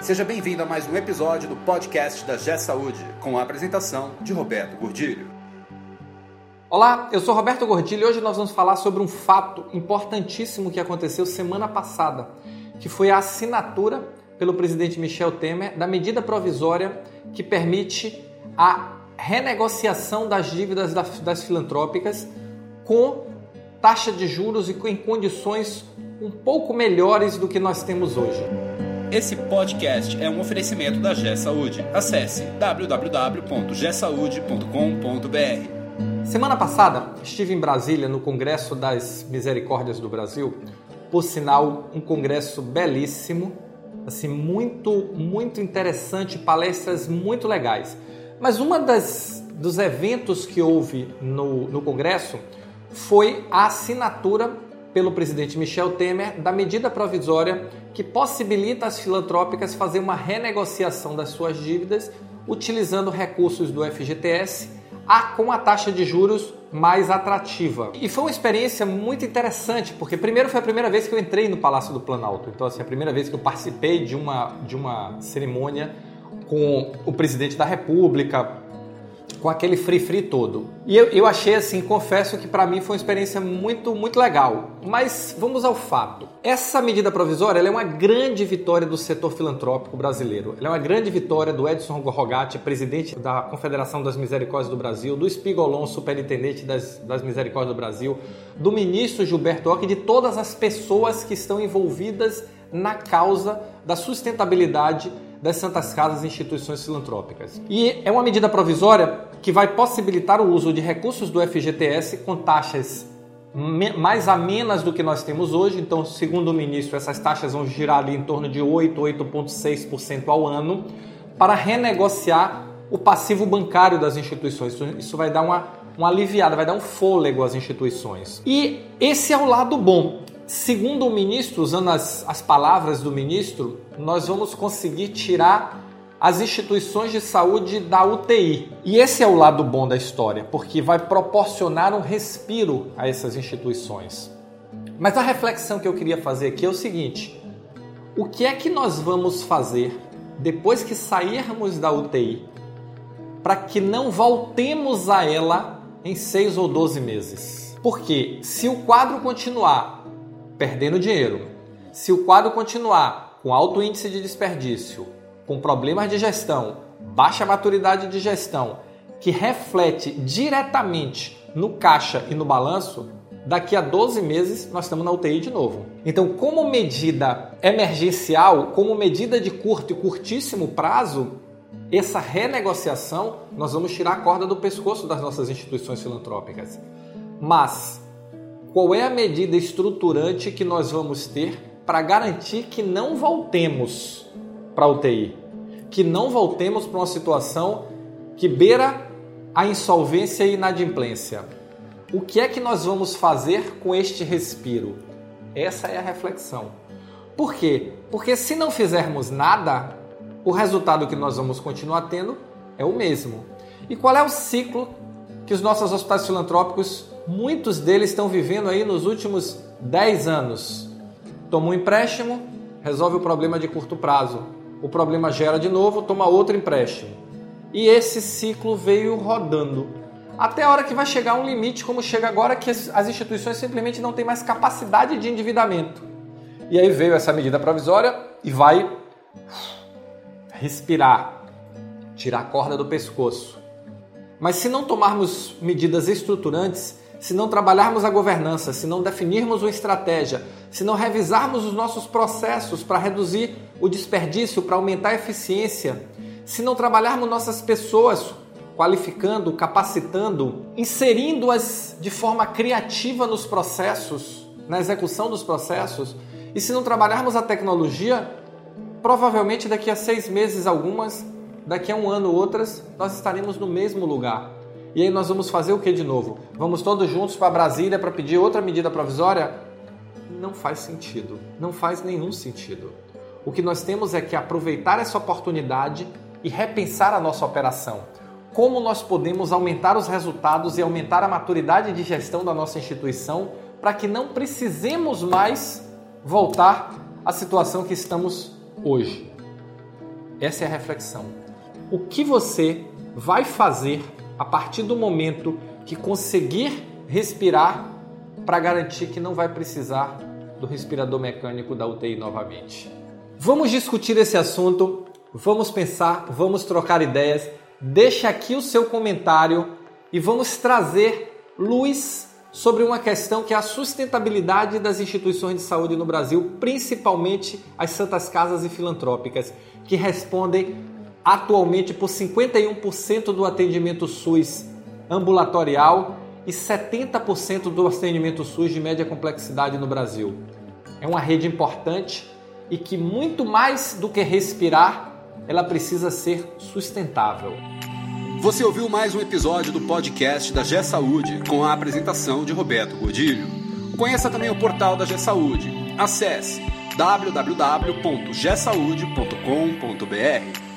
Seja bem-vindo a mais um episódio do podcast da G Saúde, com a apresentação de Roberto Gordilho. Olá, eu sou Roberto Gordilho e hoje nós vamos falar sobre um fato importantíssimo que aconteceu semana passada, que foi a assinatura pelo presidente Michel Temer da medida provisória que permite a renegociação das dívidas das filantrópicas com taxa de juros e em condições um pouco melhores do que nós temos hoje. Esse podcast é um oferecimento da G Saúde. Acesse www.gsaude.com.br. Semana passada estive em Brasília no Congresso das Misericórdias do Brasil, por sinal um congresso belíssimo, assim muito muito interessante, palestras muito legais. Mas uma das dos eventos que houve no, no congresso foi a assinatura pelo presidente Michel Temer da medida provisória que possibilita às filantrópicas fazer uma renegociação das suas dívidas utilizando recursos do FGTS a, com a taxa de juros mais atrativa. E foi uma experiência muito interessante, porque primeiro foi a primeira vez que eu entrei no Palácio do Planalto. Então, assim, a primeira vez que eu participei de uma, de uma cerimônia com o presidente da República, com aquele free free todo. E eu, eu achei assim, confesso que para mim foi uma experiência muito muito legal. Mas vamos ao fato. Essa medida provisória é uma grande vitória do setor filantrópico brasileiro. Ela é uma grande vitória do Edson Rogatti, presidente da Confederação das Misericórdias do Brasil, do Spigolon, superintendente das, das Misericórdias do Brasil, do ministro Gilberto Ock e de todas as pessoas que estão envolvidas na causa da sustentabilidade das Santas Casas e instituições filantrópicas. E é uma medida provisória que vai possibilitar o uso de recursos do FGTS com taxas mais amenas do que nós temos hoje. Então, segundo o ministro, essas taxas vão girar ali em torno de 8, 8,6% ao ano para renegociar o passivo bancário das instituições. Isso vai dar uma, uma aliviada, vai dar um fôlego às instituições. E esse é o lado bom. Segundo o ministro, usando as, as palavras do ministro, nós vamos conseguir tirar as instituições de saúde da UTI. E esse é o lado bom da história, porque vai proporcionar um respiro a essas instituições. Mas a reflexão que eu queria fazer aqui é o seguinte: o que é que nós vamos fazer depois que sairmos da UTI para que não voltemos a ela em seis ou doze meses? Porque se o quadro continuar perdendo dinheiro. Se o quadro continuar com alto índice de desperdício, com problemas de gestão, baixa maturidade de gestão, que reflete diretamente no caixa e no balanço, daqui a 12 meses nós estamos na UTI de novo. Então, como medida emergencial, como medida de curto e curtíssimo prazo, essa renegociação nós vamos tirar a corda do pescoço das nossas instituições filantrópicas. Mas qual é a medida estruturante que nós vamos ter para garantir que não voltemos para UTI, que não voltemos para uma situação que beira a insolvência e inadimplência. O que é que nós vamos fazer com este respiro? Essa é a reflexão. Por quê? Porque se não fizermos nada, o resultado que nós vamos continuar tendo é o mesmo. E qual é o ciclo que os nossos hospitais filantrópicos muitos deles estão vivendo aí nos últimos 10 anos. Toma um empréstimo, resolve o problema de curto prazo. O problema gera de novo, toma outro empréstimo. E esse ciclo veio rodando. Até a hora que vai chegar um limite, como chega agora, que as instituições simplesmente não têm mais capacidade de endividamento. E aí veio essa medida provisória e vai respirar, tirar a corda do pescoço. Mas se não tomarmos medidas estruturantes, se não trabalharmos a governança, se não definirmos uma estratégia, se não revisarmos os nossos processos para reduzir o desperdício, para aumentar a eficiência, se não trabalharmos nossas pessoas qualificando, capacitando, inserindo-as de forma criativa nos processos, na execução dos processos, e se não trabalharmos a tecnologia, provavelmente daqui a seis meses algumas, daqui a um ano outras, nós estaremos no mesmo lugar e aí nós vamos fazer o que de novo? Vamos todos juntos para Brasília para pedir outra medida provisória? Não faz sentido. Não faz nenhum sentido. O que nós temos é que aproveitar essa oportunidade e repensar a nossa operação. Como nós podemos aumentar os resultados e aumentar a maturidade de gestão da nossa instituição para que não precisemos mais voltar à situação que estamos hoje. Essa é a reflexão. O que você vai fazer a partir do momento que conseguir respirar para garantir que não vai precisar do respirador mecânico da UTI novamente? Vamos discutir esse assunto, vamos pensar, vamos trocar ideias. Deixa aqui o seu comentário e vamos trazer luz sobre uma questão que é a sustentabilidade das instituições de saúde no Brasil, principalmente as santas casas e filantrópicas, que respondem atualmente por 51% do atendimento SUS ambulatorial e 70% do atendimento SUS de média complexidade no Brasil. É uma rede importante e que muito mais do que respirar, ela precisa ser sustentável. Você ouviu mais um episódio do podcast da G Saúde com a apresentação de Roberto Godilho. Conheça também o portal da G Saúde. Acesse www.gsaude.com.br.